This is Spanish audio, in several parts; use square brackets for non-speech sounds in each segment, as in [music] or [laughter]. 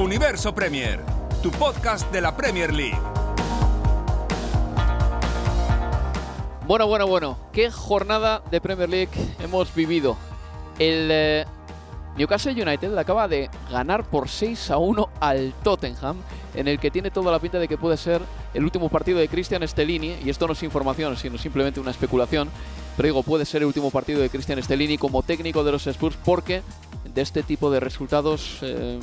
Universo Premier, tu podcast de la Premier League. Bueno, bueno, bueno. ¿Qué jornada de Premier League hemos vivido? El eh, Newcastle United acaba de ganar por 6 a 1 al Tottenham, en el que tiene toda la pinta de que puede ser el último partido de Christian Stellini, y esto no es información, sino simplemente una especulación, pero digo, puede ser el último partido de Christian Stellini como técnico de los Spurs porque de este tipo de resultados eh,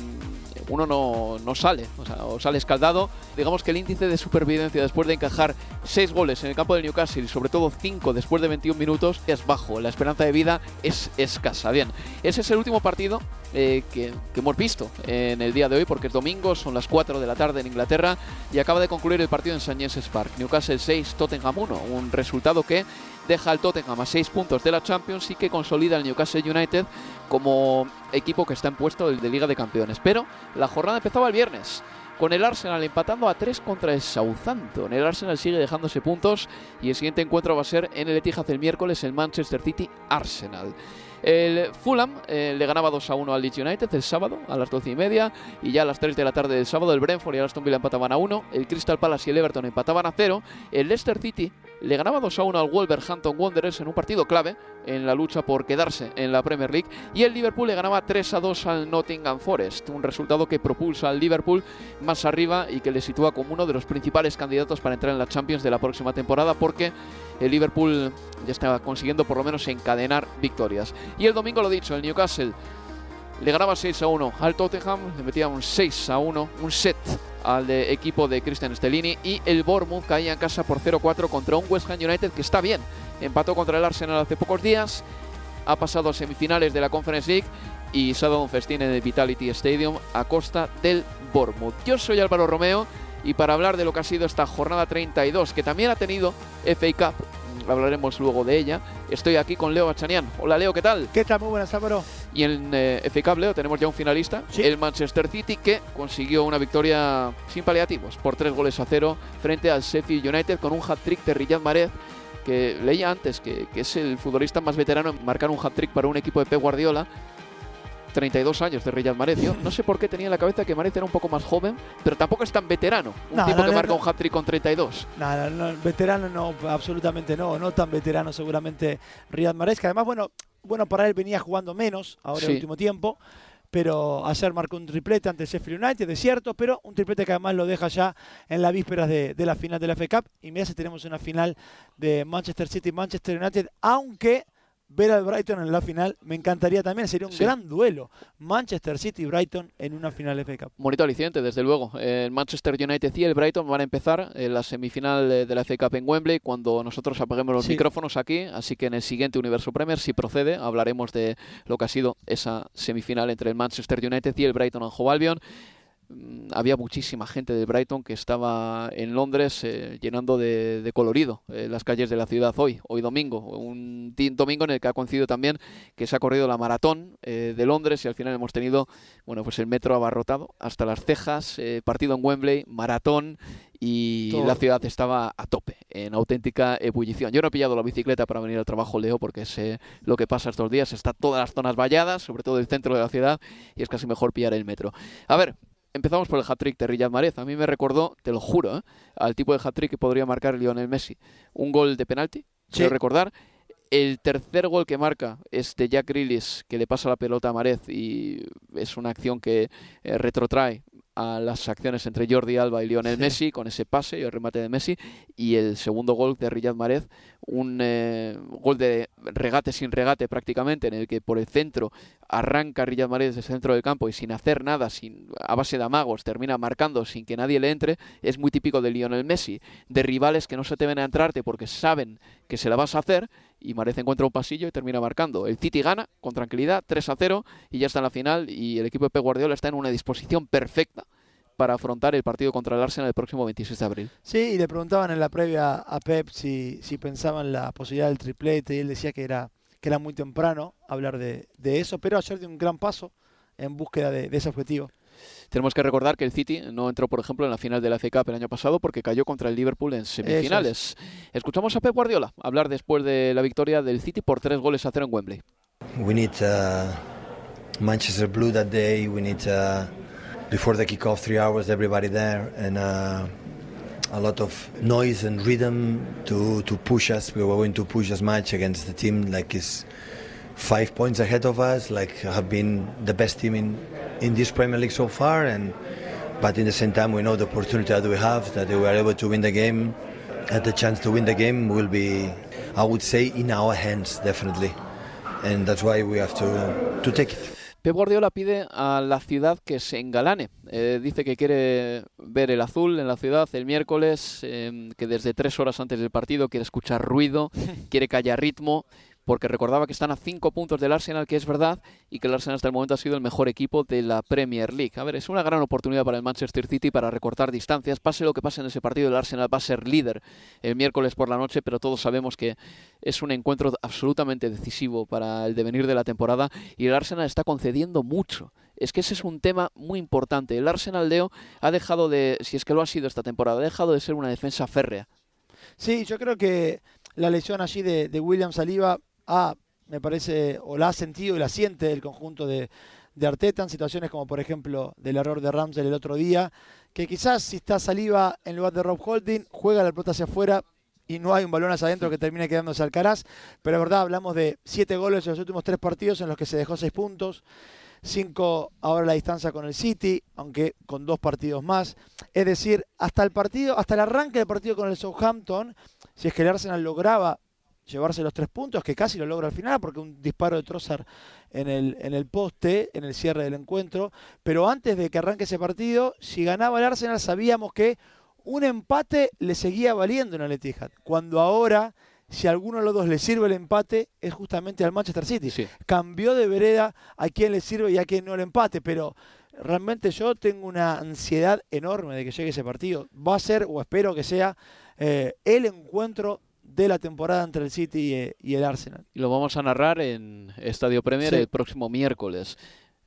uno no, no sale, o sea, o sale escaldado. Digamos que el índice de supervivencia después de encajar 6 goles en el campo del Newcastle y sobre todo 5 después de 21 minutos es bajo. La esperanza de vida es escasa. Bien, ese es el último partido eh, que, hemos visto en el día de hoy porque es domingo, son las 4 de la tarde en Inglaterra y acaba de concluir el partido en St. James's Park. Newcastle 6, Tottenham 1, un resultado que deja al Tottenham a 6 puntos de la Champions y que consolida al Newcastle United como equipo que está en puesto de Liga de Campeones. Pero la jornada empezaba el viernes con el Arsenal empatando a 3 contra el Southampton. El Arsenal sigue dejándose puntos y el siguiente encuentro va a ser en el Etihad el miércoles el Manchester City Arsenal. El Fulham eh, le ganaba 2 a 1 al Leeds United el sábado a las 12 y media y ya a las 3 de la tarde del sábado el Brentford y el Aston Villa empataban a 1, el Crystal Palace y el Everton empataban a 0, el Leicester City le ganaba 2 a 1 al Wolverhampton Wanderers en un partido clave en la lucha por quedarse en la Premier League y el Liverpool le ganaba 3 a 2 al Nottingham Forest, un resultado que propulsa al Liverpool más arriba y que le sitúa como uno de los principales candidatos para entrar en la Champions de la próxima temporada porque el Liverpool ya está consiguiendo por lo menos encadenar victorias. Y el domingo lo dicho, el Newcastle le ganaba 6 a 1 al Tottenham, le metía un 6 a 1, un set al de equipo de Christian Stellini y el Bournemouth caía en casa por 0-4 contra un West Ham United que está bien. Empató contra el Arsenal hace pocos días, ha pasado a semifinales de la Conference League y se ha dado un festín en el Vitality Stadium a costa del Bournemouth. Yo soy Álvaro Romeo y para hablar de lo que ha sido esta jornada 32, que también ha tenido FA Cup, hablaremos luego de ella, estoy aquí con Leo Bachanian. Hola Leo, ¿qué tal? ¿Qué tal? Muy buenas, Álvaro. Y en eh, Cup, Leo, tenemos ya un finalista, Sí. el Manchester City, que consiguió una victoria sin paliativos, por tres goles a cero, frente al Sheffield United, con un hat-trick de Riyad Mahrez, que leía antes que, que es el futbolista más veterano en marcar un hat-trick para un equipo de Pep Guardiola. 32 años de Riyad Mahrez. Yo no sé por qué tenía en la cabeza que Mahrez era un poco más joven, pero tampoco es tan veterano. Un No, tipo no, que no, marca un hat-trick con 32. Nada, no, veterano no, absolutamente no, no tan veterano seguramente Riyad Mahrez, que además, bueno, bueno, para él venía jugando menos ahora en Sí. el último tiempo, pero ayer marcó un triplete ante el Sheffield United, es cierto, pero un triplete que además lo deja ya en las vísperas de, de la final de la FA Cup, y mira si tenemos una final de Manchester City-Manchester United, aunque ver al Brighton en la final me encantaría también, sería un Sí. gran duelo, Manchester City-Brighton en una final de FA Cup. Bonito aliciente, desde luego. El Manchester United y el Brighton van a empezar en la semifinal de la FA Cup en Wembley cuando nosotros apaguemos los Sí. micrófonos aquí. Así que en el siguiente Universo Premier, si procede, hablaremos de lo que ha sido esa semifinal entre el Manchester United y el Brighton Hove Albion. Mm, Había muchísima gente del Brighton que estaba en Londres eh, llenando de, de colorido eh, las calles de la ciudad hoy, hoy domingo. Un domingo en el que ha coincidido también que se ha corrido la maratón eh, de Londres y al final hemos tenido bueno, pues el metro abarrotado hasta las cejas, partido en Wembley, maratón y Todo. la ciudad estaba a tope, en auténtica ebullición. Yo no he pillado la bicicleta para venir al trabajo, Leo, porque sé lo que pasa estos días. Está todas las zonas valladas, sobre todo el centro de la ciudad, y es casi mejor pillar el metro. A ver, empezamos por el hat-trick de Riyad Mahrez. A mí me recordó, te lo juro, ¿eh? al tipo de hat-trick que podría marcar Lionel Messi. Un gol de penalti quiero recordar. El tercer gol que marca es de Jack Grealish, que le pasa la pelota a Marez y es una acción que eh, retrotrae a las acciones entre Jordi Alba y Lionel Messi con ese pase y el remate de Messi y el segundo gol de Riyad Mahrez un eh, gol de regate sin regate prácticamente en el que por el centro arranca Riyad Mahrez desde el centro del campo y sin hacer nada sin a base de amagos termina marcando sin que nadie le entre es muy típico de Lionel Messi de rivales que no se te ven a entrarte porque saben que se la vas a hacer y Marez encuentra un pasillo y termina marcando. El City gana con tranquilidad 3 a 0 y ya está en la final y el equipo de Pep Guardiola está en una disposición perfecta para afrontar el partido contra el Arsenal el próximo 26 de abril. Sí, y le preguntaban en la previa a Pep si, si pensaban la posibilidad del triplete y él decía que era, que era muy temprano hablar de, de eso, pero ayer dio un gran paso en búsqueda de, de ese objetivo. Tenemos que recordar que el City no entró, por ejemplo, en la final de la FA Cup el año pasado porque cayó contra el Liverpool en semifinales. Escuchamos a Pep Guardiola hablar después de la victoria del City por tres goles a cero en Wembley. We need uh, Manchester Blue that day. We need uh, before the kickoff three hours everybody there and uh, a lot of noise and rhythm to to push us. We were going to push as much against the team like is five points ahead of us. Like have been the best team in in this Premier League so far, and but in the same time we know the opportunity that we have that we are able to win the game, and the chance to win the game will be, I would say, in our hands definitely, and that's why we have to to take it. Pep Guardiola pide a la ciudad que se engalane. Eh, dice que quiere ver el azul en la ciudad el miércoles, eh, que desde tres horas antes del partido quiere escuchar ruido, [laughs] quiere que haya ritmo porque recordaba que están a cinco puntos del Arsenal, que es verdad, y que el Arsenal hasta el momento ha sido el mejor equipo de la Premier League. A ver, es una gran oportunidad para el Manchester City para recortar distancias. Pase lo que pase en ese partido, el Arsenal va a ser líder el miércoles por la noche, pero todos sabemos que es un encuentro absolutamente decisivo para el devenir de la temporada y el Arsenal está concediendo mucho. Es que ese es un tema muy importante. El Arsenal, Leo, ha dejado de, si es que lo ha sido esta temporada, ha dejado de ser una defensa férrea. Sí, yo creo que la lesión allí de, de William Saliba ha, me parece, o la ha sentido y la siente el conjunto de, de Arteta en situaciones como por ejemplo del error de Ramsey el otro día, que quizás si está saliva en lugar de Rob Holding, juega la pelota hacia afuera y no hay un balón hacia adentro que termine quedándose Alcaraz, pero es verdad, hablamos de siete goles en los últimos tres partidos en los que se dejó seis puntos, cinco ahora la distancia con el City, aunque con dos partidos más, es decir, hasta el partido, hasta el arranque del partido con el Southampton, si es que el Arsenal lograba llevarse los tres puntos, que casi lo logra al final, porque un disparo de Trossard en el, en el poste, en el cierre del encuentro. Pero antes de que arranque ese partido, si ganaba el Arsenal, sabíamos que un empate le seguía valiendo en el Etihad. Cuando ahora, si a alguno de los dos le sirve el empate, es justamente al Manchester City. Sí. Cambió de vereda a quien le sirve y a quien no el empate, pero realmente yo tengo una ansiedad enorme de que llegue ese partido. Va a ser, o espero que sea, eh, el encuentro de la temporada entre el City y, el Arsenal. Y lo vamos a narrar en Estadio Premier Sí. el próximo miércoles.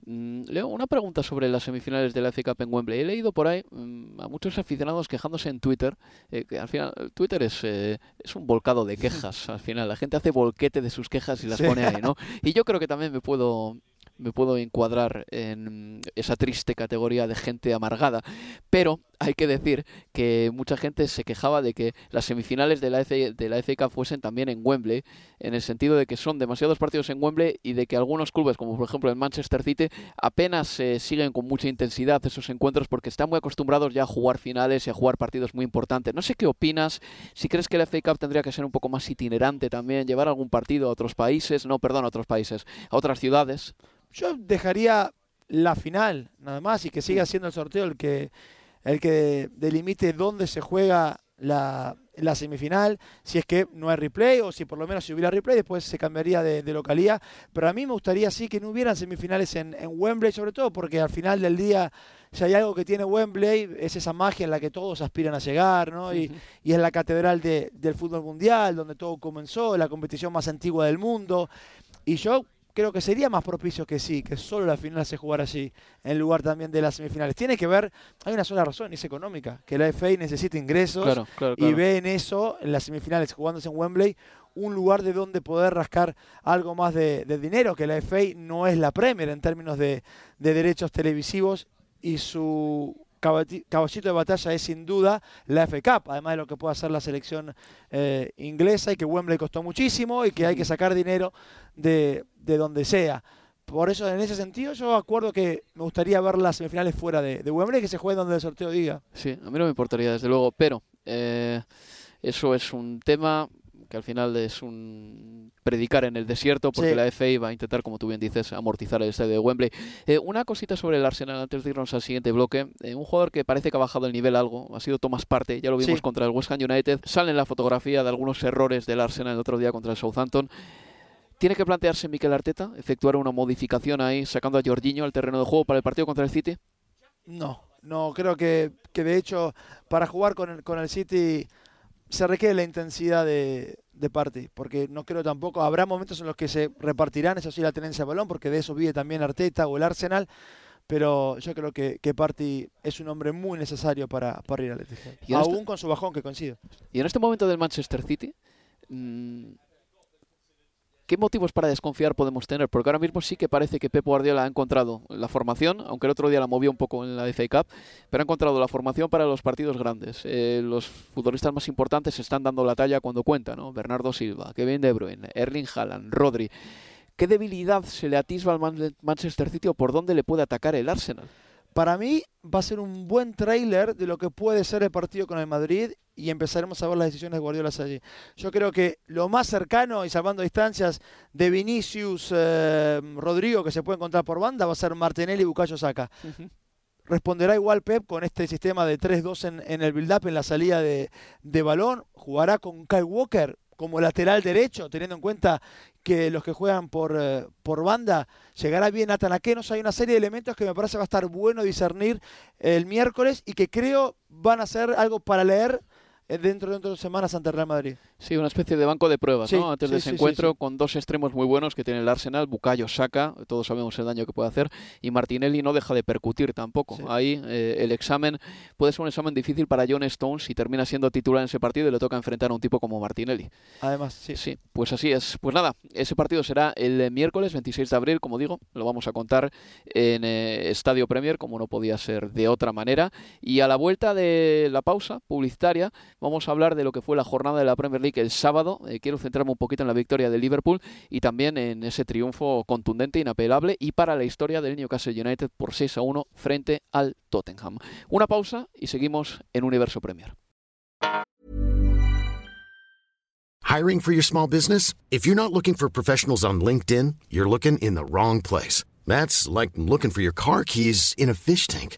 Mm, Leo, una pregunta sobre las semifinales de la FA Cup en Wembley. He leído por ahí mm, a muchos aficionados quejándose en Twitter, eh, que al final Twitter es, eh, es un volcado de quejas. Al final la gente hace volquete de sus quejas y las Sí. pone ahí, ¿no? [laughs] Y yo creo que también me puedo me puedo encuadrar en esa triste categoría de gente amargada, pero hay que decir que mucha gente se quejaba de que las semifinales de la FA, de la Cup fuesen también en Wembley, en el sentido de que son demasiados partidos en Wembley y de que algunos clubes, como por ejemplo el Manchester City, apenas siguen con mucha intensidad esos encuentros porque están muy acostumbrados ya a jugar finales y a jugar partidos muy importantes. No sé qué opinas, si crees que la FA Cup tendría que ser un poco más itinerante también, llevar algún partido a otros países, no, perdón, a otros países, a otras ciudades. Yo dejaría la final, nada más, y que siga siendo el sorteo el que, el que delimite dónde se juega la, la semifinal, si es que no hay replay, o si por lo menos si hubiera replay, después se cambiaría de, de localidad. Pero a mí me gustaría sí que no hubieran semifinales en, en Wembley, sobre todo porque al final del día, si hay algo que tiene Wembley, es esa magia en la que todos aspiran a llegar, ¿no? Y, y es la catedral de- del fútbol mundial, donde todo comenzó, la competición más antigua del mundo. Y yo creo que sería más propicio que sí, que solo la final se jugara allí, en lugar también de las semifinales. Tiene que ver, hay una sola razón, y es económica, que la FA necesita ingresos Claro, claro, y ve en eso, en las semifinales jugándose en Wembley, un lugar de donde poder rascar algo más de, de dinero, que la FA no es la Premier en términos de, de derechos televisivos y su caballito de batalla es sin duda la FA además de lo que puede hacer la selección eh, inglesa y que Wembley costó muchísimo y que hay que sacar dinero de, de donde sea. Por eso, en ese sentido, yo acuerdo que me gustaría ver las semifinales fuera de, de Wembley, que se juegue donde el sorteo diga. Sí, a mí no me importaría, desde luego, pero eh, eso es un tema que al final es un predicar en el desierto porque Sí. la FA va a intentar, como tú bien dices, amortizar el estadio de Wembley. Eh, una cosita sobre el Arsenal antes de irnos al siguiente bloque. Eh, un jugador que parece que ha bajado el nivel algo, ha sido Thomas Partey, ya lo vimos Sí. contra el West Ham United. Sale en la fotografía de algunos errores del Arsenal el otro día contra el Southampton. ¿Tiene que plantearse Mikel Arteta efectuar una modificación ahí, sacando a Jorginho al terreno de juego para el partido contra el City? No, no, creo que, que de hecho para jugar con el, con el City se requiere la intensidad de, de Party, porque no creo tampoco, habrá momentos en los que se repartirán, eso sí, la tenencia de balón, porque de eso vive también Arteta o el Arsenal, pero yo creo que, que Party es un hombre muy necesario para, para ir al ahora aún con su bajón que coincido. Y en este momento del Manchester City, mm, ¿qué motivos para desconfiar podemos tener? Porque ahora mismo sí que parece que Pep Guardiola ha encontrado la formación, aunque el otro día la movió un poco en la FA Cup, pero ha encontrado la formación para los partidos grandes. Eh, los futbolistas más importantes están dando la talla cuando cuenta, ¿no? Bernardo Silva, Kevin De Bruyne, Erling Haaland, Rodri. ¿Qué debilidad se le atisba al Man- Manchester City o por dónde le puede atacar el Arsenal? Para mí va a ser un buen tráiler de lo que puede ser el partido con el Madrid y empezaremos a ver las decisiones de Guardiola allí. Yo creo que lo más cercano y salvando distancias de Vinicius, eh, Rodrigo que se puede encontrar por banda va a ser Martinelli y Bukayo Saka. Responderá igual Pep con este sistema de 3-2 en, en el build-up, en la salida de, de balón. Jugará con Kyle Walker como lateral derecho, teniendo en cuenta que los que juegan por, eh, por banda llegará bien Nathan Akenos. Hay una serie de elementos que me parece va a estar bueno discernir el miércoles y que creo van a ser algo para leer eh, dentro de dos semanas ante el Real Madrid. Sí, una especie de banco de pruebas, Sí, ¿no? Antes sí, de ese sí, encuentro, con dos extremos muy buenos que tiene el Arsenal, Bukayo Saka, todos sabemos el daño que puede hacer, y Martinelli no deja de percutir tampoco. Ahí eh, el examen puede ser un examen difícil para John Stones si termina siendo titular en ese partido y le toca enfrentar a un tipo como Martinelli. Además, sí. Sí, pues así es. Pues nada, ese partido será el eh, miércoles 26 de abril, como digo, lo vamos a contar en eh, Estadio Premier, como no podía ser de otra manera. Y a la vuelta de la pausa publicitaria, vamos a hablar de lo que fue la jornada de la Premier League el sábado. Eh, quiero centrarme un poquito en la victoria de Liverpool y también en ese triunfo contundente, inapelable y para la historia del Newcastle United por 6 a 1 frente al Tottenham. Una pausa y seguimos en Universo Premier. Hiring for your small business? If you're not looking for professionals on LinkedIn, you're looking in the wrong place. That's like looking for your car keys in a fish tank.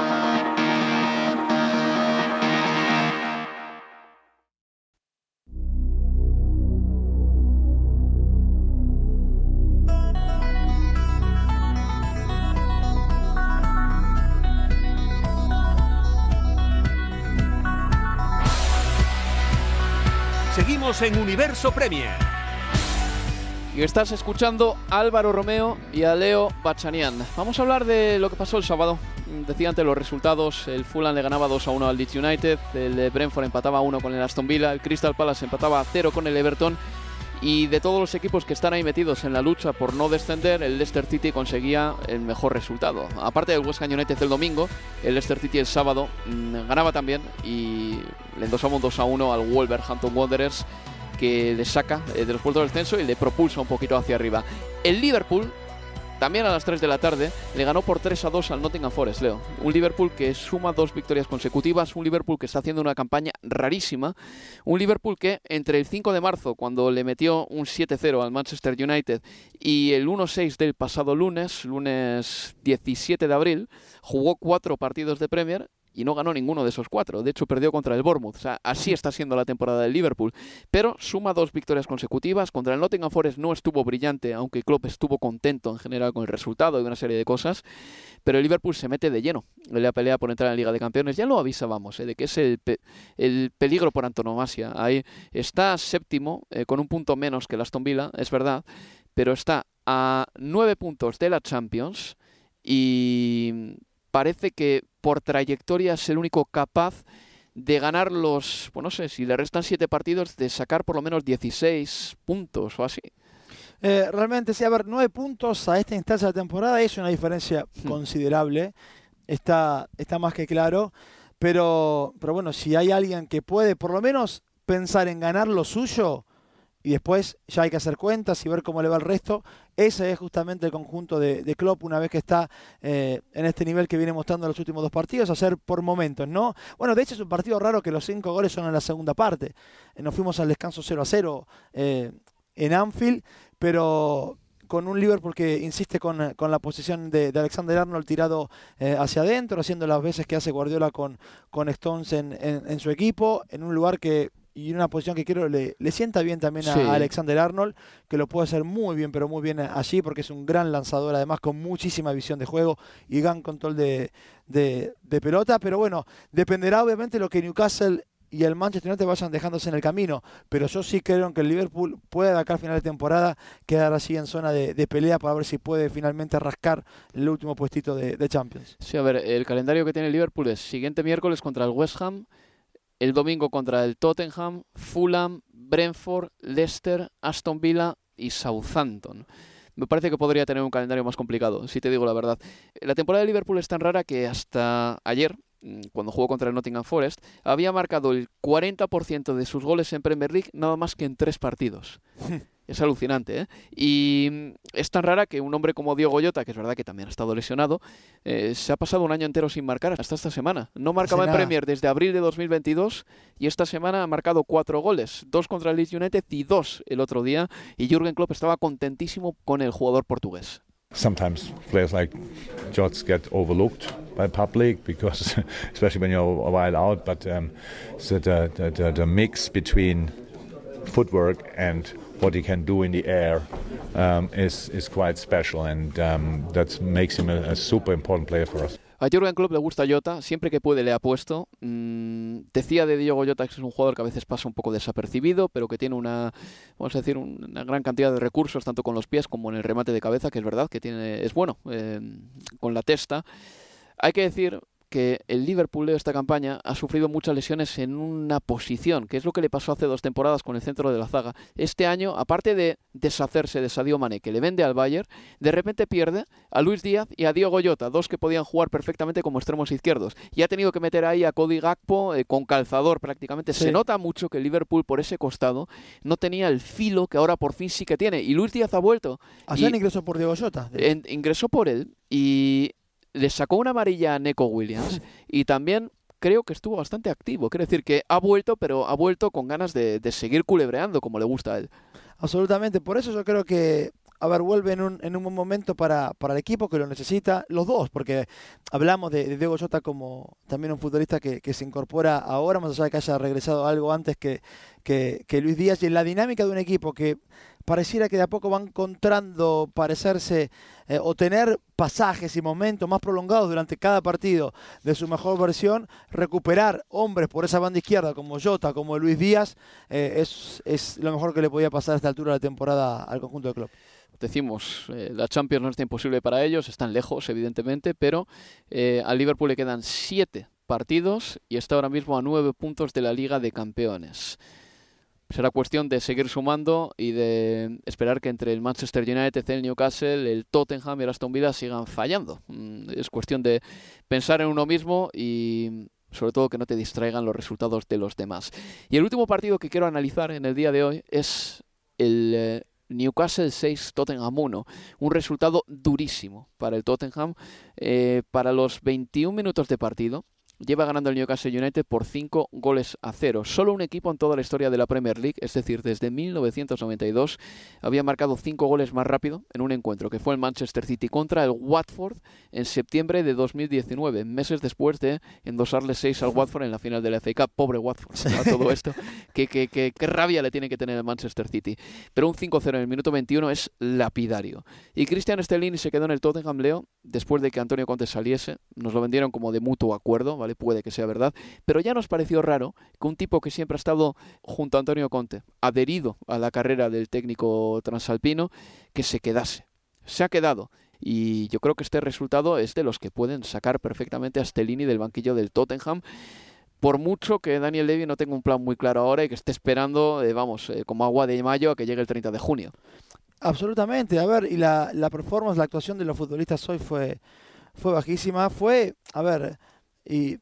En Universo Premier. Y estás escuchando a Álvaro Romeo y a Leo Bachanian. Vamos a hablar de lo que pasó el sábado. Decía antes los resultados, el Fulham le ganaba 2 a 1 al Leeds United, el Brentford empataba a 1 con el Aston Villa, el Crystal Palace empataba a 0 con el Everton y de todos los equipos que están ahí metidos en la lucha por no descender, el Leicester City conseguía el mejor resultado. Aparte del West Ham United el domingo, el Leicester City el sábado mmm, ganaba también y le endosamos 2 a 1 al Wolverhampton Wanderers que le saca eh, de los puestos del descenso y le propulsa un poquito hacia arriba. El Liverpool también a las 3 de la tarde le ganó por 3 a 2 al Nottingham Forest, Leo. Un Liverpool que suma dos victorias consecutivas, un Liverpool que está haciendo una campaña rarísima, un Liverpool que entre el 5 de marzo, cuando le metió un 7-0 al Manchester United, y el 1-6 del pasado lunes, lunes 17 de abril, jugó cuatro partidos de Premier y no ganó ninguno de esos cuatro. De hecho, perdió contra el Bournemouth. O sea, así está siendo la temporada del Liverpool. Pero suma dos victorias consecutivas. Contra el Nottingham Forest no estuvo brillante, aunque Klopp estuvo contento en general con el resultado y una serie de cosas. Pero el Liverpool se mete de lleno en la pelea por entrar en la Liga de Campeones. Ya lo avisábamos, ¿eh? de que es el, pe el, peligro por antonomasia. Ahí está séptimo, eh, con un punto menos que el Aston Villa, es verdad. Pero está a nueve puntos de la Champions y parece que por trayectoria es el único capaz de ganar los, pues no sé, si le restan siete partidos, de sacar por lo menos 16 puntos o así. Eh, realmente, sí, a ver, nueve puntos a esta instancia de la temporada es una diferencia hmm. considerable, está, está más que claro, pero, pero bueno, si hay alguien que puede por lo menos pensar en ganar lo suyo, y después ya hay que hacer cuentas y ver cómo le va el resto. Ese es justamente el conjunto de, de Klopp una vez que está eh, en este nivel que viene mostrando los últimos dos partidos, hacer por momentos, ¿no? Bueno, de hecho es un partido raro que los cinco goles son en la segunda parte. Eh, nos fuimos al descanso 0 a 0 eh, en Anfield, pero con un Liverpool que insiste con, con la posición de, de, Alexander Arnold tirado hacia adentro, haciendo las veces que hace Guardiola con, con Stones en, en su equipo, en un lugar que y una posición que quiero le, le sienta bien también a, sí. a, Alexander Arnold, que lo puede hacer muy bien, pero muy bien allí, porque es un gran lanzador, además con muchísima visión de juego y gran control de, de, de pelota. Pero bueno, dependerá obviamente lo que Newcastle y el Manchester United vayan dejándose en el camino, pero yo sí creo que el Liverpool puede acá al final de temporada quedar así en zona de, de, pelea para ver si puede finalmente rascar el último puestito de, de Champions. Sí, a ver, el calendario que tiene el Liverpool es siguiente miércoles contra el West Ham, el domingo contra el Tottenham, Fulham, Brentford, Leicester, Aston Villa y Southampton. Me parece que podría tener un calendario más complicado, si te digo la verdad. La temporada de Liverpool es tan rara que hasta ayer, cuando jugó contra el Nottingham Forest, había marcado el 40% de sus goles en Premier League nada más que en tres partidos. [laughs] Es alucinante, ¿eh? Y mm, es tan rara que un hombre como Diego Goyota, que es verdad que también ha estado lesionado, eh, se ha pasado un año entero sin marcar hasta esta semana. No marcaba en Premier desde abril de 2022 y esta semana ha marcado cuatro goles, dos contra el Leeds United y dos el otro día. Y Jürgen Klopp estaba contentísimo con el jugador portugués. Sometimes players like Jots get overlooked by public because, [laughs] especially when you're a while out, but um, so the, the, the, mix between footwork and what he can do in the air um, is, is quite special and um, that makes him a, a, super important player for us. A Jurgen Klopp le gusta Jota, siempre que puede le ha puesto. Mm, decía de Diego Jota que es un jugador que a veces pasa un poco desapercibido, pero que tiene una, vamos a decir, una gran cantidad de recursos, tanto con los pies como en el remate de cabeza, que es verdad que tiene, es bueno eh, con la testa. Hay que decir que el Liverpool de esta campaña ha sufrido muchas lesiones en una posición, que es lo que le pasó hace dos temporadas con el centro de la zaga. Este año, aparte de deshacerse de Sadio Mane, que le vende al Bayern, de repente pierde a Luis Díaz y a Diego Goyota, dos que podían jugar perfectamente como extremos izquierdos. Y ha tenido que meter ahí a Cody Gakpo eh, con calzador prácticamente. Sí. Se nota mucho que el Liverpool por ese costado no tenía el filo que ahora por fin sí que tiene. Y Luis Díaz ha vuelto. Ayer ingresó por Diego Goyota. En, ingresó por él y le sacó una amarilla a Neko Williams y también creo que estuvo bastante activo. Quiero decir que ha vuelto, pero ha vuelto con ganas de, de, seguir culebreando como le gusta a él. Absolutamente, por eso yo creo que, a ver, vuelve en un, en un buen momento para, para el equipo que lo necesita, los dos, porque hablamos de, Diego Jota como también un futbolista que, que, se incorpora ahora, más allá de que haya regresado algo antes que, que, que Luis Díaz, y en la dinámica de un equipo que pareciera que de a poco van encontrando parecerse eh, o tener pasajes y momentos más prolongados durante cada partido de su mejor versión, recuperar hombres por esa banda izquierda como Jota, como Luis Díaz, eh, es, es lo mejor que le podía pasar a esta altura de la temporada al conjunto de club decimos, eh, la Champions no está imposible para ellos, están lejos, evidentemente, pero al Liverpool le quedan siete partidos y está ahora mismo a nueve puntos de la Liga de Campeones. Será cuestión de seguir sumando y de esperar que entre el Manchester United, el Newcastle, el Tottenham y el Aston Villa sigan fallando. Mm, es cuestión de pensar en uno mismo y sobre todo que no te distraigan los resultados de los demás. Y el último partido que quiero analizar en el día de hoy es el eh, Newcastle 6, Tottenham 1. Un resultado durísimo para el Tottenham. Eh, para los 21 minutos de partido, lleva ganando el Newcastle United por 5 goles a 0. Solo un equipo en toda la historia de la Premier League, es decir, desde 1992, había marcado 5 goles más rápido en un encuentro, que fue el Manchester City contra el Watford en septiembre de 2019, meses después de endosarle 6 al Watford en la final de la FA Cup. Pobre Watford, a [laughs] todo esto. qué, qué, qué, qué, rabia le tiene que tener el Manchester City. Pero un 5-0 en el minuto 21 es lapidario. Y Christian Stellini se quedó en el Tottenham Leo después de que Antonio Conte saliese. Nos lo vendieron como de mutuo acuerdo, ¿vale? Puede que sea verdad, pero ya nos pareció raro que un tipo que siempre ha estado junto a Antonio Conte, adherido a la carrera del técnico transalpino, que se quedase. Se ha quedado. Y yo creo que este resultado es de los que pueden sacar perfectamente a Stellini del banquillo del Tottenham por mucho que Daniel Levy no tenga un plan muy claro ahora y que esté esperando, eh, vamos, eh, como agua de mayo a que llegue el 30 de junio. Absolutamente, a ver, y la, la performance, la actuación de los futbolistas hoy fue, fue bajísima, fue, a ver, y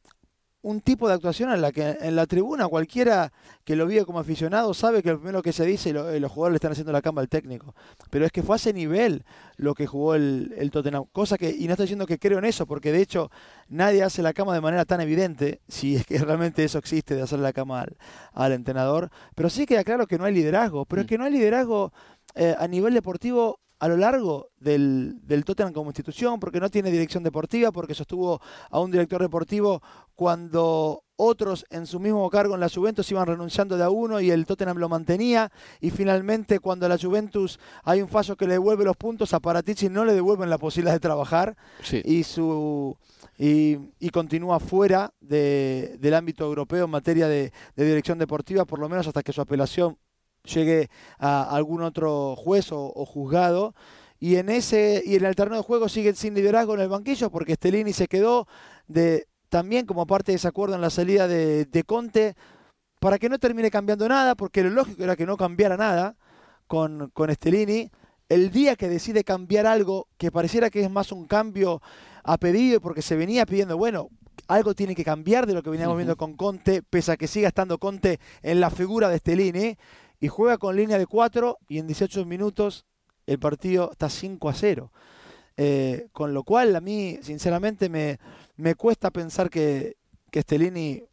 un tipo de actuación en la que en la tribuna cualquiera que lo vive como aficionado sabe que lo primero que se dice y eh, los jugadores le están haciendo la cama al técnico. Pero es que fue a ese nivel lo que jugó el, el, Tottenham. Cosa que, y no estoy diciendo que creo en eso, porque de hecho nadie hace la cama de manera tan evidente, [laughs] si es que realmente eso existe de hacer la cama al, al entrenador. Pero sí queda claro que no hay liderazgo. Pero es mm. que no hay liderazgo eh, a nivel deportivo a lo largo del, del, Tottenham como institución, porque no tiene dirección deportiva, porque sostuvo a un director deportivo cuando otros en su mismo cargo en la Juventus iban renunciando de a uno y el Tottenham lo mantenía, y finalmente cuando la Juventus hay un fallo que le devuelve los puntos, a Paratici no le devuelven la posibilidad de trabajar y su... Y, y, continúa fuera de, del ámbito europeo en materia de, de dirección deportiva, por lo menos hasta que su apelación llegue a algún otro juez o, o, juzgado. Y en ese y en el terreno de juego sigue sin liderazgo en el banquillo porque Stellini se quedó de también como parte de ese acuerdo en la salida de, de Conte para que no termine cambiando nada, porque lo lógico era que no cambiara nada con, con. El día que decide cambiar algo que pareciera que es más un cambio a pedido, porque se venía pidiendo, bueno, algo tiene que cambiar de lo que veníamos uh -huh. viendo con Conte, pese a que siga estando Conte en la figura de Stellini y juega con línea de 4 y en 18 minutos el partido está 5 a 0. Eh, con lo cual a mí sinceramente me, me cuesta pensar que, que Stellini,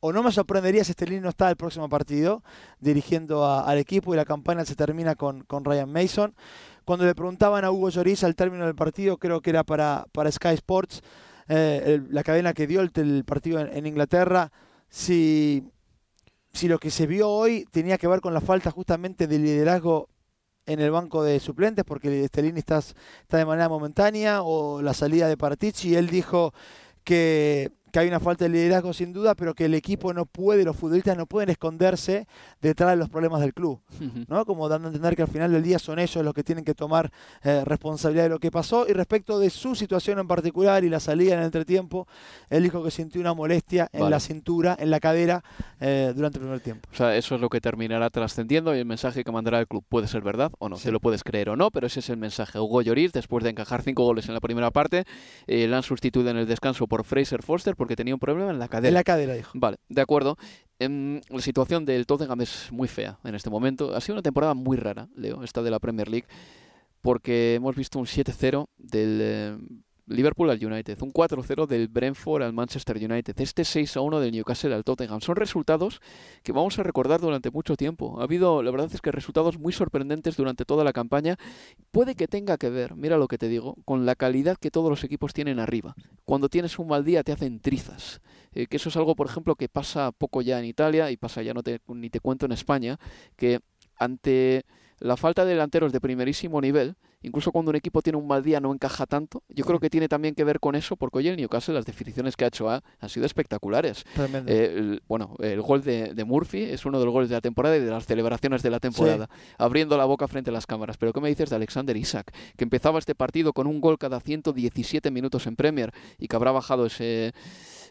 o no me sorprendería si Stellini no está el próximo partido dirigiendo al equipo y la campaña se termina con, con Ryan Mason. Cuando le preguntaban a Hugo Lloris al término del partido, creo que era para, para Sky Sports, eh, la cadena que dio el, partido en Inglaterra, si si lo que se vio hoy tenía que ver con la falta justamente de liderazgo en el banco de suplentes, porque Stellini está, está de manera momentánea, o la salida de Partici, él dijo que que hay una falta de liderazgo sin duda, pero que el equipo no puede, los futbolistas no pueden esconderse detrás de los problemas del club, ¿no? Como dando a entender que al final del día son ellos los que tienen que tomar eh, responsabilidad de lo que pasó. Y respecto de su situación en particular y la salida en el entretiempo, él dijo que sintió una molestia en vale. la cintura, en la cadera, eh, durante el primer tiempo. O sea, eso es lo que terminará trascendiendo y el mensaje que mandará el club puede ser verdad o no, sí. te lo puedes creer o no, pero ese es el mensaje. Hugo Lloris, después de encajar cinco goles en la primera parte, eh, la han sustituido en el descanso por Fraser Foster porque tenía un problema en la cadera. En la cadera, dijo. Vale, de acuerdo. En, la situación del Tottenham es muy fea en este momento. Ha sido una temporada muy rara, Leo, esta de la Premier League, porque hemos visto un 7-0 del eh, Liverpool al United, un 4-0 del Brentford al Manchester United, este 6-1 del Newcastle al Tottenham. Son resultados que vamos a recordar durante mucho tiempo. Ha habido, la verdad es que resultados muy sorprendentes durante toda la campaña. Puede que tenga que ver, mira lo que te digo, con la calidad que todos los equipos tienen arriba. Cuando tienes un mal día te hacen trizas. Eh, que eso es algo, por ejemplo, que pasa poco ya en Italia y pasa ya no te, ni te cuento en España, que ante la falta de delanteros de primerísimo nivel, incluso cuando un equipo tiene un mal día no encaja tanto, yo creo que tiene también que ver con eso, porque hoy el Newcastle las definiciones que ha hecho ha, han sido espectaculares. Eh, el, bueno, el gol de, Murphy es uno de los goles de la temporada y de las celebraciones de la temporada, abriendo la boca frente a las cámaras. Pero ¿qué me dices de Alexander Isaac, que empezaba este partido con un gol cada 117 minutos en Premier y que habrá bajado ese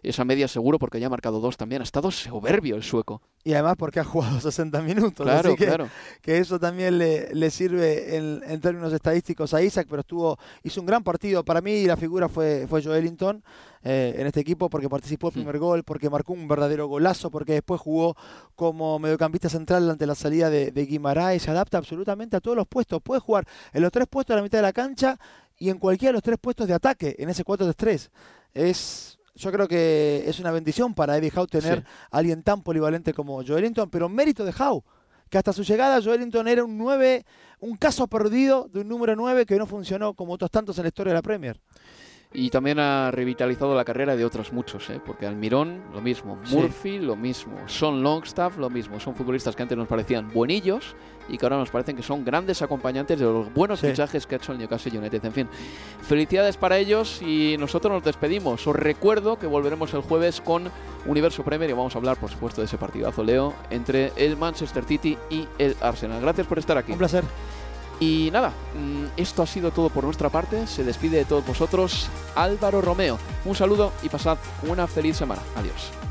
esa media seguro porque ya ha marcado dos también. Ha estado soberbio el sueco. Y además porque ha jugado [laughs] 60 minutos. Claro, que, claro. Que eso también le, le sirve en, términos estadísticos a Isaac, pero estuvo hizo un gran partido. Para mí la figura fue, fue Joelinton. Eh, en este equipo porque participó el primer gol, porque marcó un verdadero golazo, porque después jugó como mediocampista central ante la salida de, de Guimaraes, se adapta absolutamente a todos los puestos, puede jugar en los tres puestos de la mitad de la cancha y en cualquiera de los tres puestos de ataque, en ese 4-3. Es yo creo que es una bendición para Eddie Howe tener a alguien tan polivalente como Joelinton, pero mérito de Howe, que hasta su llegada Joelinton era un 9, un caso perdido de un número 9 que no funcionó como otros tantos en la historia de la Premier. Y también ha revitalizado la carrera de otros muchos, ¿eh? porque Almirón lo mismo, Murphy lo mismo, Son Longstaff lo mismo. Son futbolistas que antes nos parecían buenillos y que ahora nos parecen que son grandes acompañantes de los buenos fichajes que ha hecho el Newcastle United. En fin, felicidades para ellos y nosotros nos despedimos. Os recuerdo que volveremos el jueves con Universo Premier y vamos a hablar, por supuesto, de ese partidazo, Leo, entre el Manchester City y el Arsenal. Gracias por estar aquí. Un placer. Y nada, mm, esto ha sido todo por nuestra parte. Se despide de todos vosotros Álvaro Romeo. Un saludo y pasad una feliz semana. Adiós.